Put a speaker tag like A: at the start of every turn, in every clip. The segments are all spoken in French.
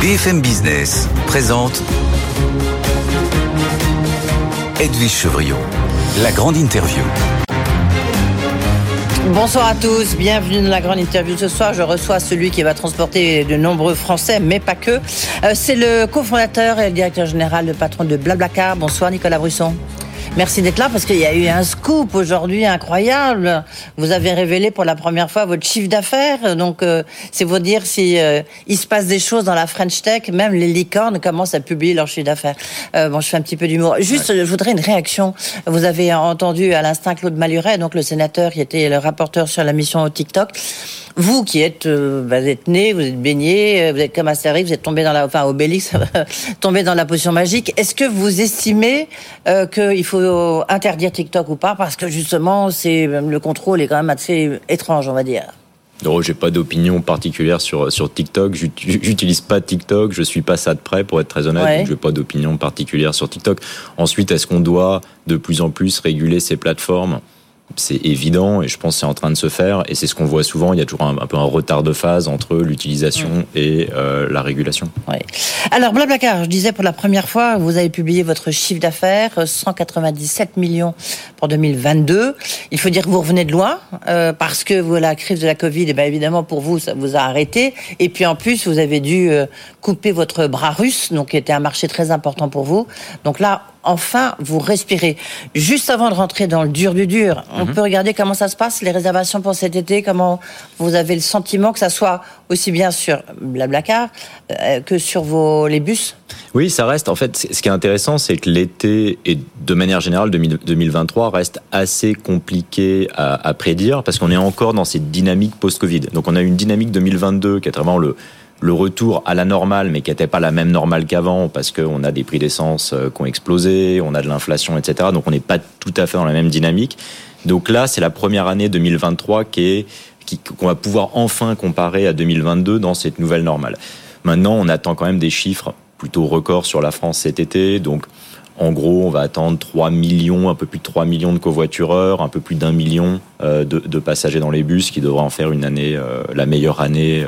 A: BFM Business présente Edwige Chevriot, la grande interview.
B: Bonsoir à tous, bienvenue dans la grande interview ce soir. Je reçois celui qui va transporter de nombreux Français, mais pas que. Euh, C'est le cofondateur et le directeur général, le patron de Blablacar. Bonsoir Nicolas Brusson. Merci d'être là parce qu'il y a eu un scoop aujourd'hui incroyable. Vous avez révélé pour la première fois votre chiffre d'affaires. Donc, euh, c'est vous dire si euh, il se passe des choses dans la French Tech. Même les licornes commencent à publier leur chiffre d'affaires. Euh, bon, je fais un petit peu d'humour. Juste, je voudrais une réaction. Vous avez entendu à l'instant Claude Maluret, donc le sénateur qui était le rapporteur sur la mission au TikTok. Vous qui êtes, euh, bah, vous êtes né, vous êtes baigné, euh, vous êtes comme Astérix, vous êtes tombé dans la, enfin Obélix, tombé dans la potion magique. Est-ce que vous estimez euh, qu'il faut interdire TikTok ou pas parce que justement, c'est le contrôle est quand même assez étrange, on va dire.
C: Non, j'ai pas d'opinion particulière sur sur TikTok. J'ut- J'utilise pas TikTok. Je suis pas ça de près, pour être très honnête.
B: Ouais.
C: Donc, j'ai pas d'opinion particulière sur TikTok. Ensuite, est-ce qu'on doit de plus en plus réguler ces plateformes? C'est évident, et je pense que c'est en train de se faire. Et c'est ce qu'on voit souvent. Il y a toujours un, un peu un retard de phase entre l'utilisation et euh, la régulation.
B: Ouais. Alors, Blablacar, je disais pour la première fois, vous avez publié votre chiffre d'affaires, euh, 197 millions pour 2022. Il faut dire que vous revenez de loin, euh, parce que vous, la crise de la Covid, eh ben, évidemment, pour vous, ça vous a arrêté. Et puis, en plus, vous avez dû euh, couper votre bras russe, donc qui était un marché très important pour vous. Donc là, enfin, vous respirez. Juste avant de rentrer dans le dur du dur, on peut regarder comment ça se passe, les réservations pour cet été, comment vous avez le sentiment que ça soit aussi bien sur Blablacar euh, que sur vos, les bus?
C: Oui, ça reste. En fait, ce qui est intéressant, c'est que l'été et de manière générale 2000 2023 reste assez compliqué à, à prédire parce qu'on est encore dans cette dynamique post-Covid. Donc, on a une dynamique 2022 qui est vraiment le le retour à la normale, mais qui n'était pas la même normale qu'avant, parce qu'on a des prix d'essence euh, qui ont explosé, on a de l'inflation, etc. Donc on n'est pas tout à fait dans la même dynamique. Donc là, c'est la première année 2023 qui est qu'on va pouvoir enfin comparer à 2022 dans cette nouvelle normale. Maintenant, on attend quand même des chiffres plutôt records sur la France cet été. Donc, en gros, on va attendre 3 millions, un peu plus de 3 millions de covoitureurs, un peu plus d'un million euh, de, passagers dans les bus, qui devrait en faire une année, euh, la meilleure année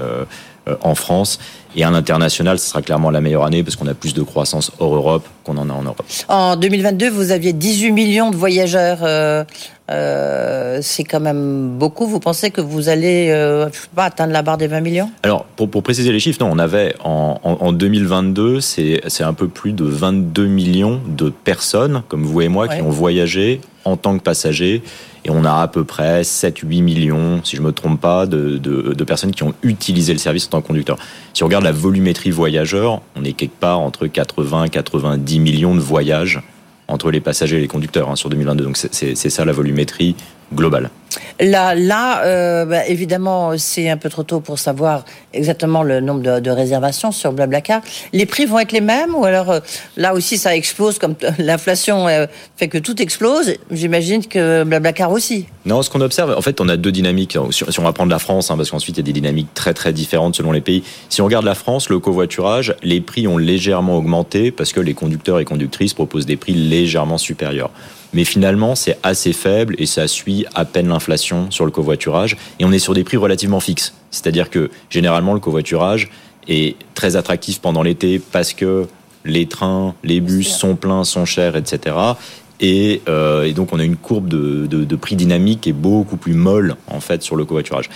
C: en France. Et à l'international, ce sera clairement la meilleure année parce qu'on a plus de croissance hors Europe qu'on en a en Europe.
B: En 2022, vous aviez 18 millions de voyageurs. euh, euh, c'est quand même beaucoup. Vous pensez que vous allez euh, je sais pas, atteindre la barre des 20 millions?
C: Alors, pour, pour préciser les chiffres, non, on avait en, en, en 2022, c'est un peu plus de 22 millions de personnes, comme vous et moi,
B: Ouais.
C: qui ont voyagé en tant que passagers. Et on a à peu près 7-8 millions, si je me trompe pas, de, personnes qui ont utilisé le service en tant que conducteur. Si on regarde la volumétrie voyageur, on est quelque part entre 80-90 millions de voyages entre les passagers et les conducteurs hein, sur 2022. Donc c'est ça la volumétrie globale.
B: Là, là euh, bah, évidemment, c'est un peu trop tôt pour savoir exactement le nombre de, de réservations sur Blablacar. Les prix vont être les mêmes ou alors euh, là aussi ça explose comme l'inflation euh, fait que tout explose. J'imagine que Blablacar aussi.
C: Non, ce qu'on observe, en fait, on a deux dynamiques. Si si on va prendre la France, hein, parce qu'ensuite il y a des dynamiques très très différentes selon les pays. Si on regarde la France, le covoiturage, les prix ont légèrement augmenté parce que les conducteurs et conductrices proposent des prix légèrement supérieurs. Mais finalement, c'est assez faible et ça suit à peine l'inflation sur le covoiturage. Et on est sur des prix relativement fixes. C'est-à-dire que généralement, le covoiturage est très attractif pendant l'été parce que les trains, les bus sont pleins, sont chers, etc. Et, euh, et donc on a une courbe de, de, de prix dynamique qui est beaucoup plus molle en fait sur le covoiturage.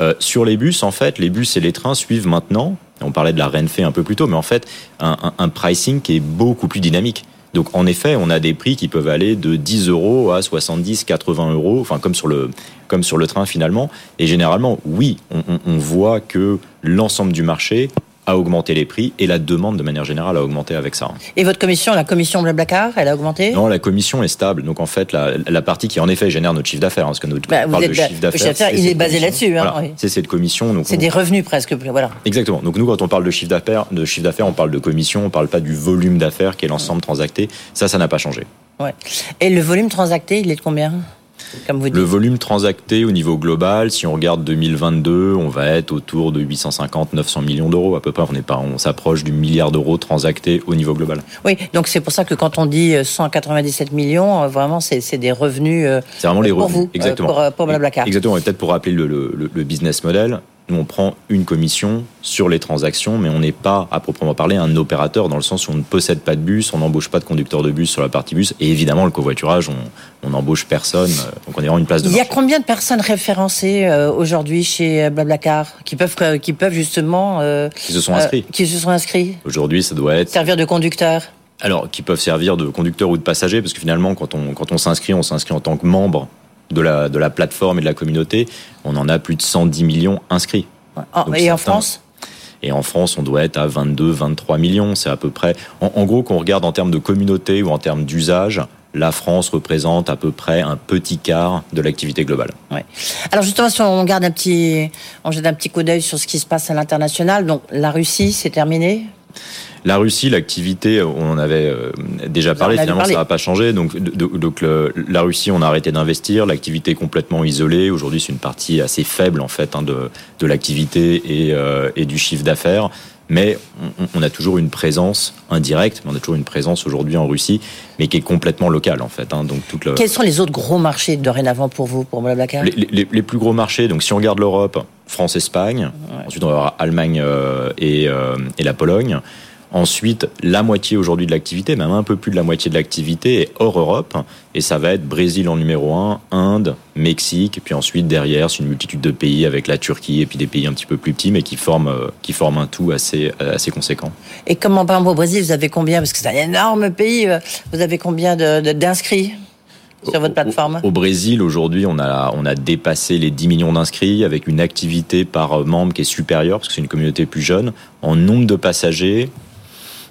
C: Euh, sur les bus, en fait, les bus et les trains suivent maintenant. On parlait de la Renfe un peu plus tôt, mais en fait un, un, un pricing qui est beaucoup plus dynamique. Donc en effet, on a des prix qui peuvent aller de 10 euros à 70, 80 euros, enfin comme sur le comme sur le train finalement. Et généralement, oui, on, on, on voit que l'ensemble du marché a augmenté les prix et la demande de manière générale a augmenté avec ça.
B: Et votre commission, la commission Blablacar, elle a augmenté?
C: Non, la commission est stable. Donc en fait, la, la partie qui en effet génère notre chiffre d'affaires, hein, parce que notre
B: Bah,
C: parle de chiffre
B: le
C: d'affaires,
B: chiffre d'affaires,
C: c'est
B: il est basé là-dessus, hein,
C: Voilà,
B: oui.
C: C'est cette commission. Donc
B: C'est
C: on-
B: des revenus presque. Voilà.
C: Exactement. Donc nous, quand on parle de chiffre d'affaires, de chiffre d'affaires, on parle de commission, on parle pas du volume d'affaires qui est l'ensemble transacté. Ça, ça n'a pas changé.
B: Ouais. Et le volume transacté, il est de combien? Comme vous dites.
C: Le volume transacté au niveau global, si on regarde 2022, on va être autour de 850-900 millions d'euros à peu près. On est pas, on s'approche du milliard d'euros transactés au niveau global.
B: Oui, donc c'est pour ça que quand on dit euh, 197 millions, euh, vraiment, c'est des revenus euh,
C: C'est vraiment les
B: pour
C: revenus.
B: vous, euh,
C: Exactement.
B: pour, euh, pour Blablacar.
C: Exactement. Et peut-être pour rappeler le, le- le business model, nous on prend une commission sur les transactions, mais on n'est pas à proprement parler un opérateur dans le sens où on ne possède pas de bus, on n'embauche pas de conducteur de bus sur la partie bus, et évidemment le covoiturage, on n'embauche personne, euh, donc on est vraiment une place de.
B: Il y a combien de personnes référencées euh, aujourd'hui chez Blablacar qui peuvent qui peuvent justement
C: qui se sont inscrits,
B: qui se sont inscrits?
C: Aujourd'hui, ça doit être
B: servir de conducteur.
C: Alors, qui peuvent servir de conducteur ou de passager, parce que finalement, quand on, quand on s'inscrit, on s'inscrit en tant que membre de la, de la plateforme et de la communauté. On en a plus de 110 millions inscrits.
B: et en France?
C: Et en France, on doit être à 22, 23 millions. C'est à peu près. En, gros, qu'on regarde en termes de communauté ou en termes d'usage, la France représente à peu près un petit quart de l'activité globale.
B: Ouais. Alors justement, si on garde un petit, on jette un petit coup d'œil sur ce qui se passe à l'international, donc la Russie, c'est terminé?
C: La Russie, l'activité, on en avait euh, déjà parlé, finalement ça n'a pas changé. Donc, donc la Russie, on a arrêté d'investir, l'activité est complètement isolée. Aujourd'hui, c'est une partie assez faible en fait hein, de, de l'activité et, euh, et, du chiffre d'affaires. Mais on, a toujours une présence indirecte, mais on a toujours une présence aujourd'hui en Russie, mais qui est complètement locale en fait. Hein. donc toute le...
B: Quels sont les autres gros marchés dorénavant pour vous, pour Blablacar
C: les, les, les, plus gros marchés, donc si on regarde l'Europe, France-Espagne, ensuite on va avoir Allemagne euh, et, et la Pologne. Ensuite, la moitié aujourd'hui de l'activité, même un peu plus de la moitié de l'activité est hors Europe. Et ça va être Brésil en numéro 1, Inde, Mexique, et puis ensuite derrière, c'est une multitude de pays avec la Turquie et puis des pays un petit peu plus petits, mais qui forment, euh, qui forment un tout assez, euh, assez conséquent.
B: Et comment, par exemple, au Brésil, vous avez combien Parce que c'est un énorme pays, euh, vous avez combien d'inscrits sur votre plateforme?
C: Au, Brésil, aujourd'hui, on a, on a dépassé les 10 millions d'inscrits avec une activité par membre qui est supérieure, parce que c'est une communauté plus jeune. En nombre de passagers,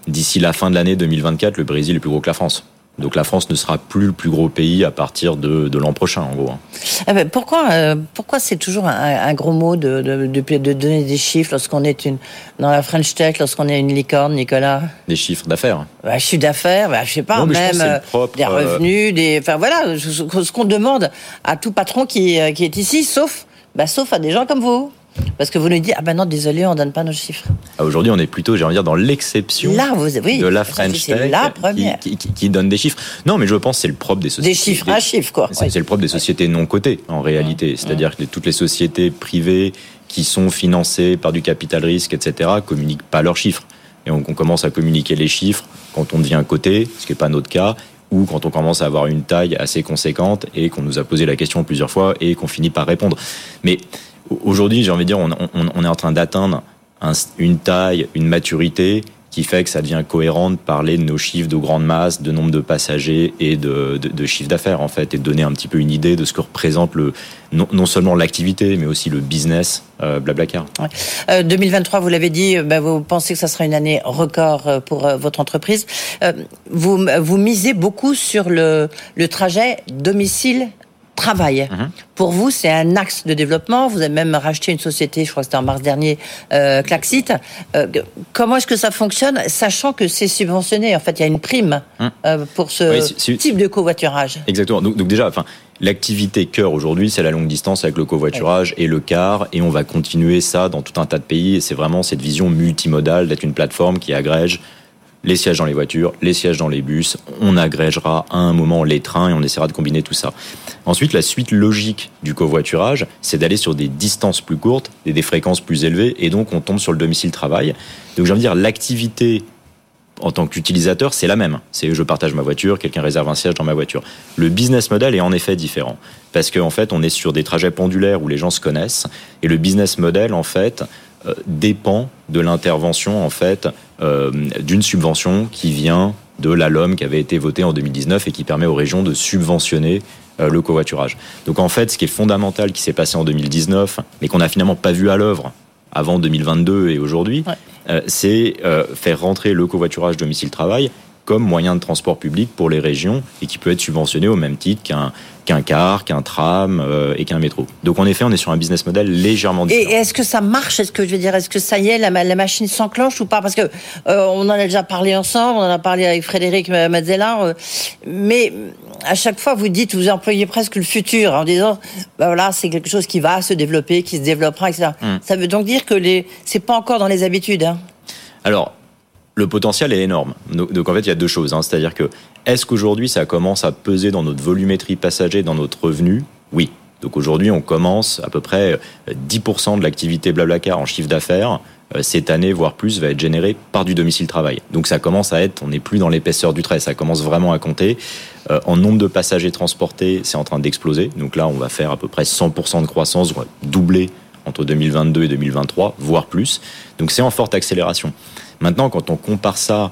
C: d'ici la fin de l'année 2024, le Brésil est plus gros que la France. Donc la France ne sera plus le plus gros pays à partir de, l'an prochain, en gros. Hein.
B: Ah ben, pourquoi, euh, pourquoi c'est toujours un, gros mot de, de, donner des chiffres lorsqu'on est une, dans la French Tech, lorsqu'on est une licorne, Nicolas?
C: Des chiffres d'affaires.
B: Bah, chiffres d'affaires, bah, je sais pas, même euh, des euh, revenus, des, enfin voilà, ce qu'on demande à tout patron qui, qui est ici, sauf, bah, sauf à des gens comme vous. Parce que vous nous dites, ah ben non, désolé, on ne donne pas nos chiffres.
C: Ah, aujourd'hui, on est plutôt, j'ai envie de dire, dans l'exception de la French Tech
B: la première.
C: Qui, donne des chiffres. Non, mais je pense que c'est le propre des sociétés.
B: Des chiffres à chiffres, quoi.
C: C'est le propre des sociétés non cotées, en réalité. C'est-à-dire que toutes les sociétés privées qui sont financées par du capital risque, etc., communiquent pas leurs chiffres. Et on, on commence à communiquer les chiffres quand on devient coté, ce qui n'est pas notre cas, ou quand on commence à avoir une taille assez conséquente et qu'on nous a posé la question plusieurs fois et qu'on finit par répondre. Mais Aujourd'hui, j'ai envie de dire, on, est en train d'atteindre une taille, une maturité qui fait que ça devient cohérent de parler de nos chiffres de grande masse, de nombre de passagers et de, de, chiffre d'affaires en fait, et de donner un petit peu une idée de ce que représente le non, seulement l'activité, mais aussi le business euh, Blablacar.
B: 2023, euh, vous l'avez dit, bah, vous pensez que ça sera une année record euh, pour votre entreprise. vous, vous misez beaucoup sur le, le trajet domicile travail. Mhm. Pour vous, c'est un axe de développement. Vous avez même racheté une société, je crois que c'était en mars dernier, euh, Klaxit. Euh, comment est-ce que ça fonctionne, sachant que c'est subventionné En fait, il y a une prime mhm. euh, pour ce type de covoiturage?
C: Exactement. Donc, déjà, enfin, l'activité cœur aujourd'hui, c'est la longue distance avec le covoiturage et le car, et on va continuer ça dans tout un tas de pays. Et c'est vraiment cette vision multimodale d'être une plateforme qui agrège les sièges dans les voitures, les sièges dans les bus. On agrégera à un moment les trains et on essaiera de combiner tout ça. Ensuite, la suite logique du covoiturage, c'est d'aller sur des distances plus courtes et des fréquences plus élevées, et donc on tombe sur le domicile travail. Donc j'ai envie de dire, l'activité en tant qu'utilisateur, c'est la même. C'est je partage ma voiture, quelqu'un réserve un siège dans ma voiture. Le business model est en effet différent parce qu'en fait, on est sur des trajets pendulaires où les gens se connaissent et le business model en fait dépend de l'intervention en fait euh, d'une subvention qui vient de la LOM qui avait été votée en 2019 et qui permet aux régions de subventionner euh, le covoiturage. Donc en fait, ce qui est fondamental qui s'est passé en 2019, mais qu'on n'a finalement pas vu à l'œuvre avant 2022 et aujourd'hui, c'est faire rentrer le covoiturage domicile-travail comme moyen de transport public pour les régions et qui peut être subventionné au même titre qu'un qu'un car, qu'un tram euh, et qu'un métro. Donc en effet, on est sur un business model légèrement différent.
B: Et est-ce que ça marche Est-ce que je veux dire, est-ce que ça y est, la, la machine s'enclenche ou pas? Parce que euh, on en a déjà parlé ensemble, on en a parlé avec Frédéric Mazzella, euh, mais à chaque fois vous dites, vous employez presque le futur en disant, bah voilà, c'est quelque chose qui va se développer, qui se développera, etc. Hum. Ça veut donc dire que les, c'est pas encore dans les habitudes. Hein?
C: Alors, le potentiel est énorme. Donc, en fait, il y a deux choses. Hein. C'est-à-dire que est-ce qu'aujourd'hui ça commence à peser dans notre volumétrie passager, dans notre revenu? Oui. Donc aujourd'hui, on commence à peu près 10% de l'activité Blablacar en chiffre d'affaires cette année, voire plus, va être générée par du domicile travail. Donc ça commence à être, on n'est plus dans l'épaisseur du trait, ça commence vraiment à compter. en nombre de passagers transportés, c'est en train d'exploser. Donc là, on va faire à peu près 100% de croissance, doubler entre 2022 et 2023, voire plus. Donc c'est en forte accélération. Maintenant, quand on compare ça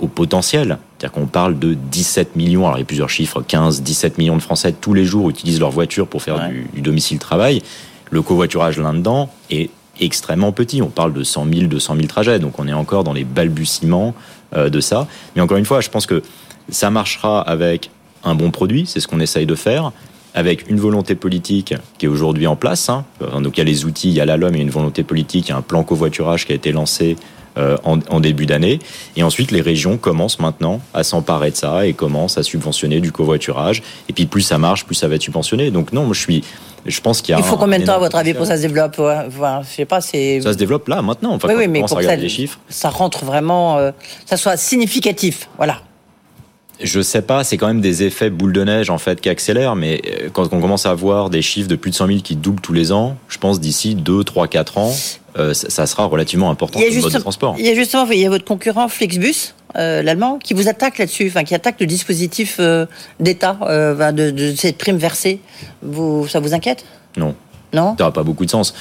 C: au potentiel, c'est-à-dire qu'on parle de 17 millions, alors il y a plusieurs chiffres, 15, 17 millions de Français tous les jours utilisent leur voiture pour faire du, domicile travail. Le covoiturage là-dedans est extrêmement petit. On parle de 100 000, 200 000 trajets, donc on est encore dans les balbutiements euh, de ça. Mais encore une fois, je pense que ça marchera avec un bon produit, c'est ce qu'on essaye de faire avec une volonté politique qui est aujourd'hui en place. Hein. Donc il y a les outils, il y a la LOM, il y a une volonté politique, il y a un plan covoiturage qui a été lancé euh, en, début d'année. Et ensuite, les régions commencent maintenant à s'emparer de ça et commencent à subventionner du covoiturage. Et puis plus ça marche, plus ça va être subventionné. Donc non, moi je suis... Je pense qu'il y a
B: Il faut combien de temps, à votre avis, pour que ça se développe Je sais pas, c'est...
C: Ça se développe là, maintenant. Enfin, oui, oui, mais pour ça, les chiffres.
B: ça rentre vraiment... Euh, ça soit significatif, voilà.
C: Je sais pas, c'est quand même des effets boule de neige en fait qui accélèrent, mais euh, quand on commence à avoir des chiffres de plus de 100 000 qui doublent tous les ans, je pense d'ici 2, 3, 4 ans, euh, ça sera relativement important
B: le mode de transport. Il y a justement, il y a votre concurrent Flixbus, euh, l'allemand, qui vous attaque là-dessus, enfin qui attaque le dispositif d'État de, de, cette prime versée. Vous, ça vous inquiète?
C: Non.
B: Non.
C: Ça n'a pas beaucoup de sens.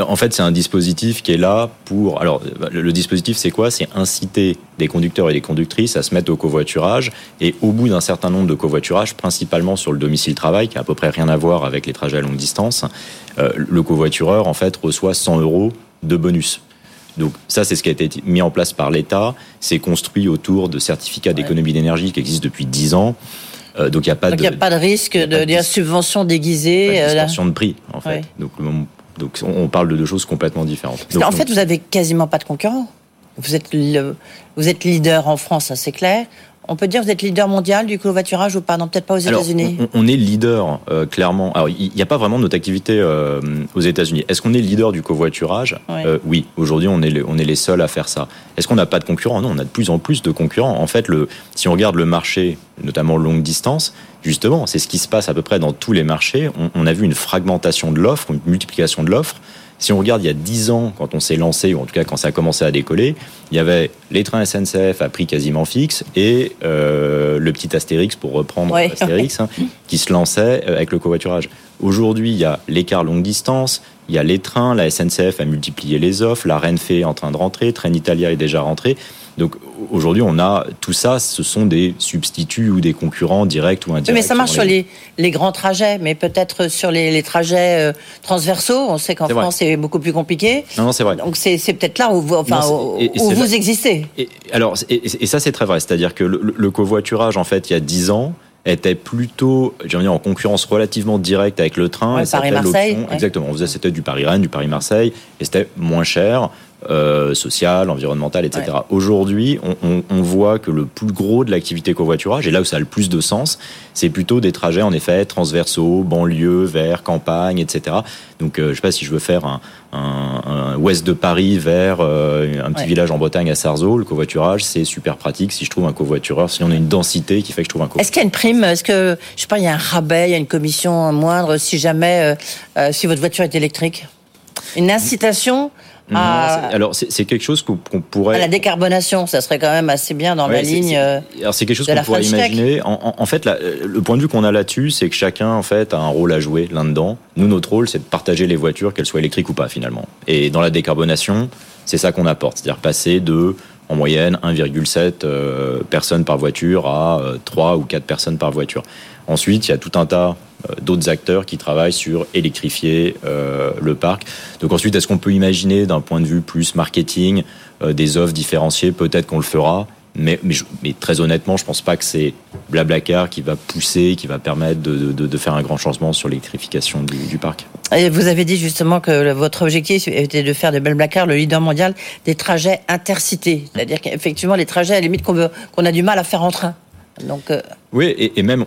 C: En fait, c'est un dispositif qui est là pour. Alors, le dispositif, c'est quoi? C'est inciter des conducteurs et des conductrices à se mettre au covoiturage. Et au bout d'un certain nombre de covoiturages, principalement sur le domicile-travail, qui a à peu près rien à voir avec les trajets à longue distance, euh, le covoitureur, en fait, reçoit 100 euros de bonus. Donc ça, c'est ce qui a été mis en place par l'État. C'est construit autour de certificats d'économie d'énergie qui existent depuis 10 ans.
B: Euh, donc il n'y a pas de. pas de risque de, de, subvention déguisée.
C: Euh, distorsion de prix, en fait. Donc, donc on parle de deux choses complètement différentes.
B: en fait, vous avez quasiment pas de concurrents. Vous êtes, vous êtes leader en France, ça c'est clair. On peut dire que vous êtes leader mondial du covoiturage ou pas? Non, peut-être pas aux États-Unis.
C: On, est leader, euh, clairement. Alors, il n'y a pas vraiment de notre activité euh, aux États-Unis. Est-ce qu'on est leader du covoiturage? Euh, Oui. Aujourd'hui, on, est les, on est les seuls à faire ça. Est-ce qu'on n'a pas de concurrents? Non, on a de plus en plus de concurrents. En fait, le, si on regarde le marché, notamment longue distance, justement, c'est ce qui se passe à peu près dans tous les marchés. On, on a vu une fragmentation de l'offre, une multiplication de l'offre. Si on regarde il y a 10 ans, quand on s'est lancé, ou en tout cas quand ça a commencé à décoller, il y avait les trains SNCF à prix quasiment fixe et euh, le petit Astérix, pour reprendre Astérix, hein, qui se lançait euh, avec le covoiturage. Aujourd'hui, il y a l'écart longue distance, il y a les trains, la SNCF a multiplié les offres, la Renfe est en train de rentrer, Train Italia est déjà rentré. Donc aujourd'hui, on a tout ça, ce sont des substituts ou des concurrents directs ou indirects.
B: mais ça marche sur les, les, grands trajets, mais peut-être sur les, les trajets euh, transversaux. On sait qu'en France, c'est beaucoup plus compliqué.
C: Non, non c'est vrai.
B: Donc c'est peut-être là où vous, enfin, où, vous existez.
C: Et, alors, et, ça, c'est très vrai. C'est-à-dire que le, le, covoiturage, en fait, il y a 10 ans, était plutôt, en concurrence relativement directe avec le train.
B: Paris-Marseille.
C: Exactement. On faisait, c'était du Paris-Rennes, du Paris-Marseille, et c'était moins cher. Euh, social, environnemental, etc. Aujourd'hui, on, on, voit que le plus gros de l'activité covoiturage, et là où ça a le plus de sens, c'est plutôt des trajets en effet transversaux, banlieue, vers campagne, etc. Donc, euh, je sais pas si je veux faire un, un, ouest de Paris vers euh, un petit village en Bretagne à Sarzeau, le covoiturage, c'est super pratique si je trouve un covoitureur, si on a une densité qui fait que je trouve un covoitureur.
B: Est-ce qu'il y a une prime? Est-ce que, je sais pas, il y a un rabais, il y a une commission moindre si jamais, si votre voiture est électrique? Une incitation
C: alors c'est quelque chose qu'on pourrait.
B: la décarbonation, ça serait quand même assez bien dans la ligne. Euh,
C: alors c'est quelque chose qu'on pourrait imaginer. En, fait, le point de vue qu'on a là-dessus, c'est que chacun en fait a un rôle à jouer là-dedans. Nous, notre rôle, c'est de partager les voitures, qu'elles soient électriques ou pas finalement. Et dans la décarbonation, c'est ça qu'on apporte, c'est-à-dire passer de en moyenne 1,7 euh, personnes par voiture à 3 euh, ou 4 personnes par voiture. Ensuite, il y a tout un tas d'autres acteurs qui travaillent sur électrifier euh, le parc. Donc ensuite, est-ce qu'on peut imaginer d'un point de vue plus marketing euh, des offres différenciées? Peut-être qu'on le fera. Mais, mais, très honnêtement, je pense pas que c'est Blablacar qui va pousser, qui va permettre de, de, faire un grand changement sur l'électrification du, du, parc.
B: Et vous avez dit justement que votre objectif était de faire de Blablacar le leader mondial des trajets intercités. C'est-à-dire qu'effectivement, les trajets à la limite qu'on a du mal à faire en train.
C: Euh, Oui, et, même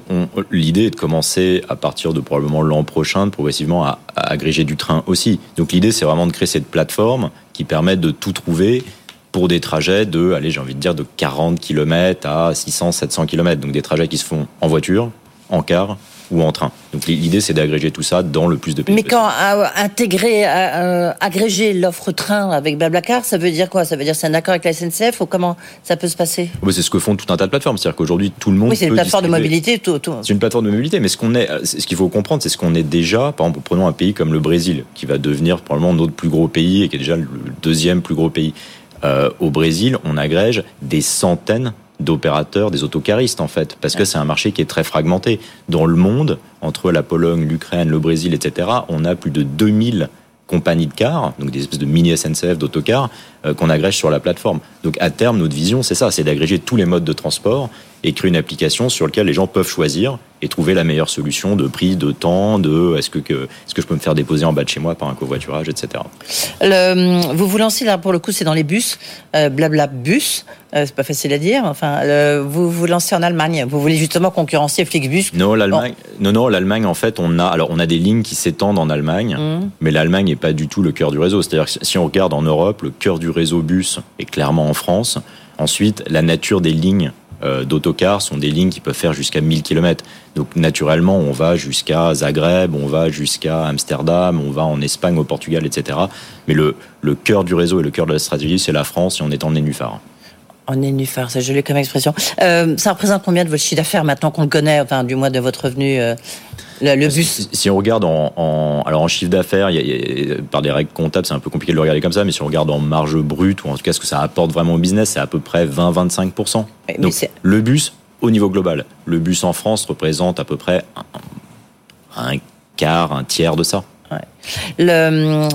C: l'idée est de commencer à partir de probablement l'an prochain, progressivement à, agréger du train aussi. Donc l'idée, c'est vraiment de créer cette plateforme qui permet de tout trouver pour des trajets de, allez, j'ai envie de dire, de 40 km à 600, 700 km. Donc des trajets qui se font en voiture, en car ou en train. Donc l'idée, c'est d'agréger tout ça dans le plus de pays.
B: Mais quand euh, intégrer, euh, agréger l'offre train avec Blablacar, ça veut dire quoi? Ça veut dire c'est un accord avec la SNCF ou comment ça peut se passer?
C: C'est ce que font tout un tas de plateformes. C'est-à-dire qu'aujourd'hui, tout le monde.
B: Oui, c'est une plateforme de mobilité. Tout, tout.
C: C'est une plateforme de mobilité, mais ce qu'on est, ce qu'il faut comprendre, c'est ce qu'on est déjà. Par exemple, prenons un pays comme le Brésil, qui va devenir probablement notre plus gros pays et qui est déjà le deuxième plus gros pays. Euh, au Brésil, on agrège des centaines d'opérateurs, des autocaristes en fait, parce que c'est un marché qui est très fragmenté. Dans le monde, entre la Pologne, l'Ukraine, le Brésil, etc., on a plus de 2000 compagnies de cars, donc des espèces de mini SNCF d'autocars, euh, qu'on agrège sur la plateforme. Donc à terme, notre vision, c'est ça, c'est d'agréger tous les modes de transport et créer une application sur laquelle les gens peuvent choisir et trouver la meilleure solution de prix, de temps, de est-ce que, est-ce que je peux me faire déposer en bas de chez moi par un covoiturage, etc.
B: Le, vous vous lancez là pour le coup, c'est dans les bus, euh, blabla bus, euh, c'est pas facile à dire. Enfin, vous vous lancez en Allemagne. Vous voulez justement concurrencer Flixbus.
C: Non, l'Allemagne. Non, non, l'Allemagne en fait, on a alors on a des lignes qui s'étendent en Allemagne, mmh. mais l'Allemagne n'est pas du tout le cœur du réseau. C'est-à-dire que si on regarde en Europe, le cœur du réseau bus est clairement en France. Ensuite, la nature des lignes d'autocars sont des lignes qui peuvent faire jusqu'à 1000 km. Donc naturellement, on va jusqu'à Zagreb, on va jusqu'à Amsterdam, on va en Espagne, au Portugal, etc. Mais le, le cœur du réseau et le cœur de la stratégie, c'est la France et on est en nénuphar.
B: En nénuphar, c'est joli comme expression. Euh, ça représente combien de votre chiffre d'affaires maintenant qu'on le connaît, enfin du moins de votre revenu euh, le, bus.
C: Si, on regarde en, alors en chiffre d'affaires, par des règles comptables, c'est un peu compliqué de le regarder comme ça, mais si on regarde en marge brute, ou en tout cas ce que ça apporte vraiment au business, c'est à peu près 20-25%. Donc le bus, au niveau global, le bus en France représente à peu près un, quart, un tiers de ça.
B: Le,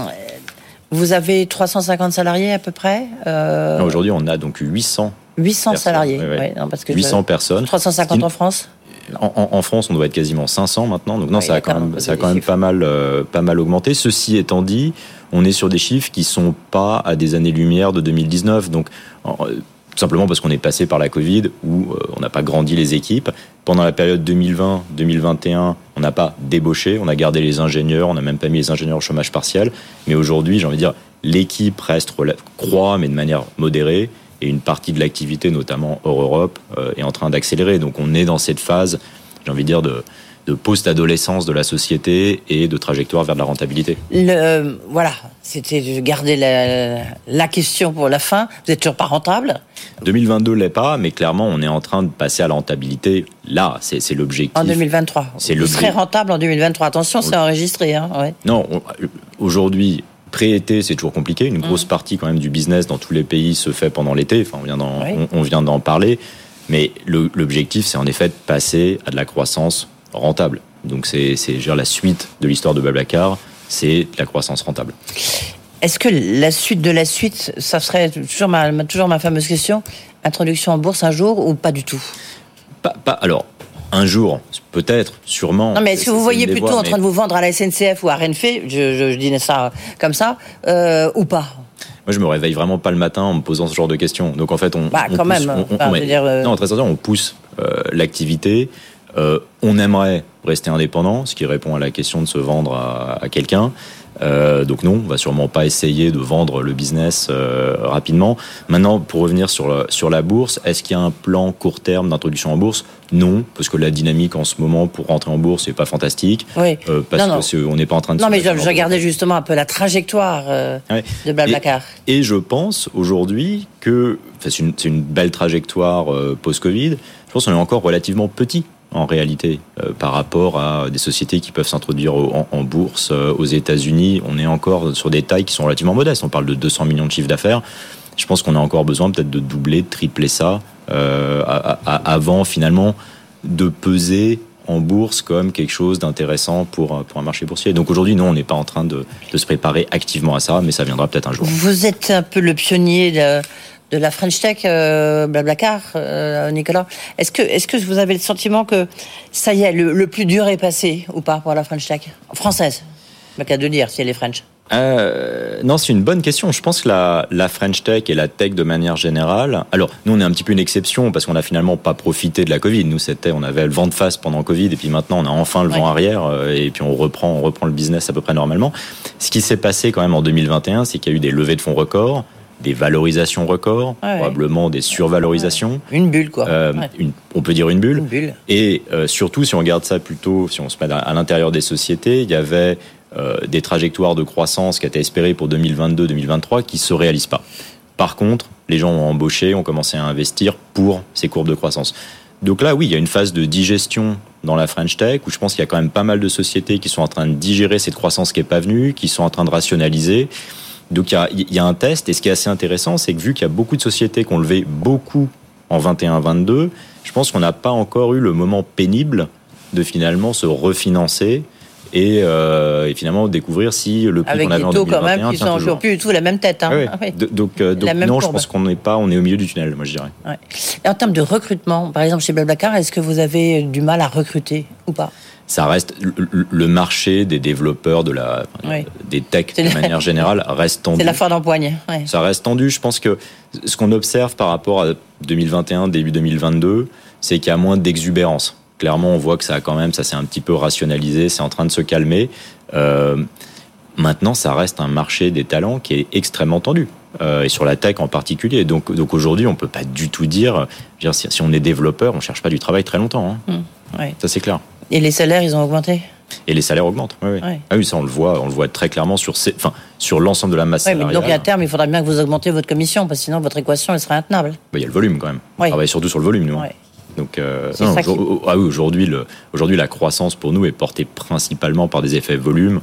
B: vous avez 350 salariés à peu près
C: euh... Aujourd'hui, on a donc 800
B: 800 salariés.
C: parce que 800 personnes.
B: 350 en France
C: en, France, on doit être quasiment 500 maintenant. Donc non, ça a quand même, ça a quand même pas mal, euh, pas mal augmenté. Ceci étant dit, on est sur des chiffres qui sont pas à des années-lumière de 2019. Donc euh, simplement parce qu'on est passé par la Covid où euh, on n'a pas grandi les équipes. Pendant la période 2020-2021, on n'a pas débauché, on a gardé les ingénieurs, on n'a même pas mis les ingénieurs au chômage partiel. Mais aujourd'hui, j'ai envie de dire, l'équipe reste croît, mais de manière modérée et une partie de l'activité, notamment hors Europe, euh, est en train d'accélérer. Donc on est dans cette phase, j'ai envie de dire, de, de post-adolescence de la société et de trajectoire vers la rentabilité.
B: Le, voilà, c'était de garder la, la, question pour la fin. Vous êtes toujours pas rentable
C: 2022 l'est pas, mais clairement, on est en train de passer à la rentabilité. Là, c'est l'objectif.
B: En 2023. C'est Vous serez rentable en 2023. Attention, c'est enregistré. Hein, ouais.
C: Non, aujourd'hui, pré-été, c'est toujours compliqué. Une grosse mm. partie quand même du business dans tous les pays se fait pendant l'été. Enfin, on vient d'en, on, vient d'en parler. Mais l'objectif, c'est en effet de passer à de la croissance rentable. Donc c'est, c'est la suite de l'histoire de Blablacar, c'est la croissance rentable.
B: Est-ce que la suite de la suite, ça serait toujours ma, toujours ma fameuse question, introduction en bourse un jour ou pas du tout?
C: Pas, pas, Alors, un jour, peut-être, sûrement.
B: Non, mais est-ce que vous voyez plutôt en train de vous vendre à la SNCF ou à Renfe, je, je, dis ça comme ça, euh, ou pas?
C: Moi, je me réveille vraiment pas le matin en me posant ce genre de questions. Donc, en fait, on.
B: Bah, quand même.
C: Non, très sincèrement, on pousse euh, l'activité. Euh, on aimerait rester indépendant, ce qui répond à la question de se vendre à, à quelqu'un. Euh, donc non, on va sûrement pas essayer de vendre le business euh, rapidement. Maintenant, pour revenir sur la, sur la bourse, est-ce qu'il y a un plan court terme d'introduction en bourse? Non, parce que la dynamique en ce moment pour rentrer en bourse n'est pas fantastique.
B: Oui.
C: Euh, parce qu'on n'est pas en train de.
B: Non, mais je, regardais justement un peu la trajectoire de Blablacar.
C: Et, et, je pense aujourd'hui que c'est une, une, belle trajectoire post-Covid. Je pense qu'on est encore relativement petit en réalité euh, par rapport à des sociétés qui peuvent s'introduire en, bourse euh, aux États-Unis. On est encore sur des tailles qui sont relativement modestes. On parle de 200 millions de chiffres d'affaires. Je pense qu'on a encore besoin peut-être de doubler, de tripler ça euh, avant finalement de peser en bourse comme quelque chose d'intéressant pour, pour un marché boursier. Donc aujourd'hui, non, on n'est pas en train de, se préparer activement à ça, mais ça viendra peut-être un jour.
B: Vous êtes un peu le pionnier de la French Tech, euh, Blablacar, euh, Nicolas. Est-ce que, vous avez le sentiment que ça y est, le, plus dur est passé ou pas pour la French Tech française Pas qu'à de dire si elle est French.
C: Euh, non, c'est une bonne question. Je pense que la, la, French Tech et la tech de manière générale. Alors, nous, on est un petit peu une exception parce qu'on n'a finalement pas profité de la Covid. Nous, c'était, on avait le vent de face pendant Covid et puis maintenant, on a enfin le vent arrière euh, et puis on reprend, on reprend le business à peu près normalement. Ce qui s'est passé quand même en 2021, c'est qu'il y a eu des levées de fonds records des valorisations records,
B: ouais.
C: probablement des survalorisations.
B: Une bulle, quoi.
C: Euh,
B: Ouais.
C: une- on peut dire une bulle.
B: Une bulle.
C: Et euh, surtout, si on regarde ça plutôt, si on se met à, à l'intérieur des sociétés, il y avait euh, des trajectoires de croissance qui étaient espérées pour 2022-2023 qui se réalisent pas. Par contre, les gens ont embauché, ont commencé à investir pour ces courbes de croissance. Donc là, oui, il y a une phase de digestion dans la French Tech où je pense qu'il y a quand même pas mal de sociétés qui sont en train de digérer cette croissance qui est pas venue, qui sont en train de rationaliser. Donc il y a, il y a un test. Et ce qui est assez intéressant, c'est que vu qu'il y a beaucoup de sociétés qui ont levé beaucoup en 21-22, je pense qu'on n'a pas encore eu le moment pénible de finalement se refinancer et, euh, et finalement découvrir si le prix
B: Avec
C: qu'on avait en
B: taux quand
C: 2021
B: même qui sont
C: toujours.
B: plus du tout la même tête. Hein.
C: Ah oui.
B: Ah oui.
C: Donc, euh, donc
B: La même
C: non, je pense qu'on n'est pas, on est au milieu du tunnel, moi je dirais.
B: Ouais. Et en termes de recrutement, par exemple chez Blablacar, est-ce que vous avez du mal à recruter ou pas?
C: Ça reste le- marché des développeurs de la,
B: Oui.
C: des techs de
B: la-
C: manière générale reste tendu.
B: C'est la fin d'empoigne. Ouais.
C: Ça reste tendu. Je pense que ce qu'on observe par rapport à 2021, début 2022, c'est qu'il y a moins d'exubérance. Clairement, on voit que ça a quand même, ça s'est un petit peu rationalisé, c'est en train de se calmer. Euh, maintenant, ça reste un marché des talents qui est extrêmement tendu. Euh, et sur la tech en particulier. Donc, donc aujourd'hui, on peut pas du tout dire, si, si on est développeur, on cherche pas du travail très longtemps. hein.
B: Ouais.
C: Ça c'est clair.
B: Et les salaires, ils ont augmenté
C: Et les salaires augmentent. Oui, oui.
B: Ouais.
C: Ah oui, ça on le voit, on le voit très clairement sur, ces, enfin, sur l'ensemble de la masse
B: Oui, mais
C: salariale.
B: donc à terme, il faudra bien que vous augmentez votre commission, parce que sinon votre équation, elle serait intenable.
C: Bah, Il y a le volume quand même. On travaille surtout sur le volume, nous. hein.
B: Ouais.
C: Donc, euh,
B: qui-
C: ah le, aujourd'hui, la croissance pour nous est portée principalement par des effets volume,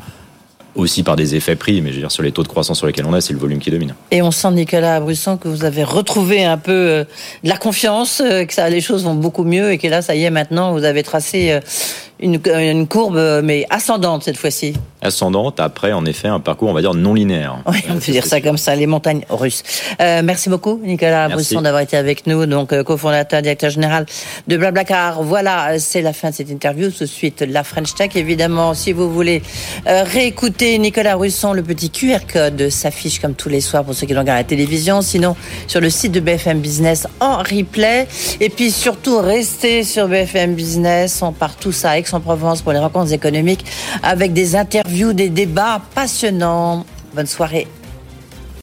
C: aussi par des effets prix, mais je veux dire, sur les taux de croissance sur lesquels on est, c'est le volume qui domine.
B: Et on sent, Nicolas Brusson, que vous avez retrouvé un peu euh, de la confiance, euh, que les choses vont beaucoup mieux et que là, ça y est, maintenant, vous avez tracé euh, une, une courbe, euh, mais ascendante cette fois-ci.
C: Ascendante, après, en effet, un parcours, on va dire, non linéaire.
B: Oui, on
C: Euh,
B: peut dire ça comme ça, les montagnes russes. Euh, merci beaucoup, Nicolas
C: Merci.
B: Brusson, d'avoir été avec nous, donc euh, cofondateur, directeur général de Blablacar. Voilà, euh, c'est la fin de cette interview. Tout de suite, la French Tech. Évidemment, si vous voulez euh, réécouter Nicolas Brusson, le petit QR code s'affiche comme tous les soirs pour ceux qui l'ont à la télévision. Sinon, sur le site de BFM Business en replay. Et puis surtout, restez sur BFM Business. On part tous à Aix-en-Provence pour les rencontres économiques avec des interviews, des débats passionnants. Bonne soirée.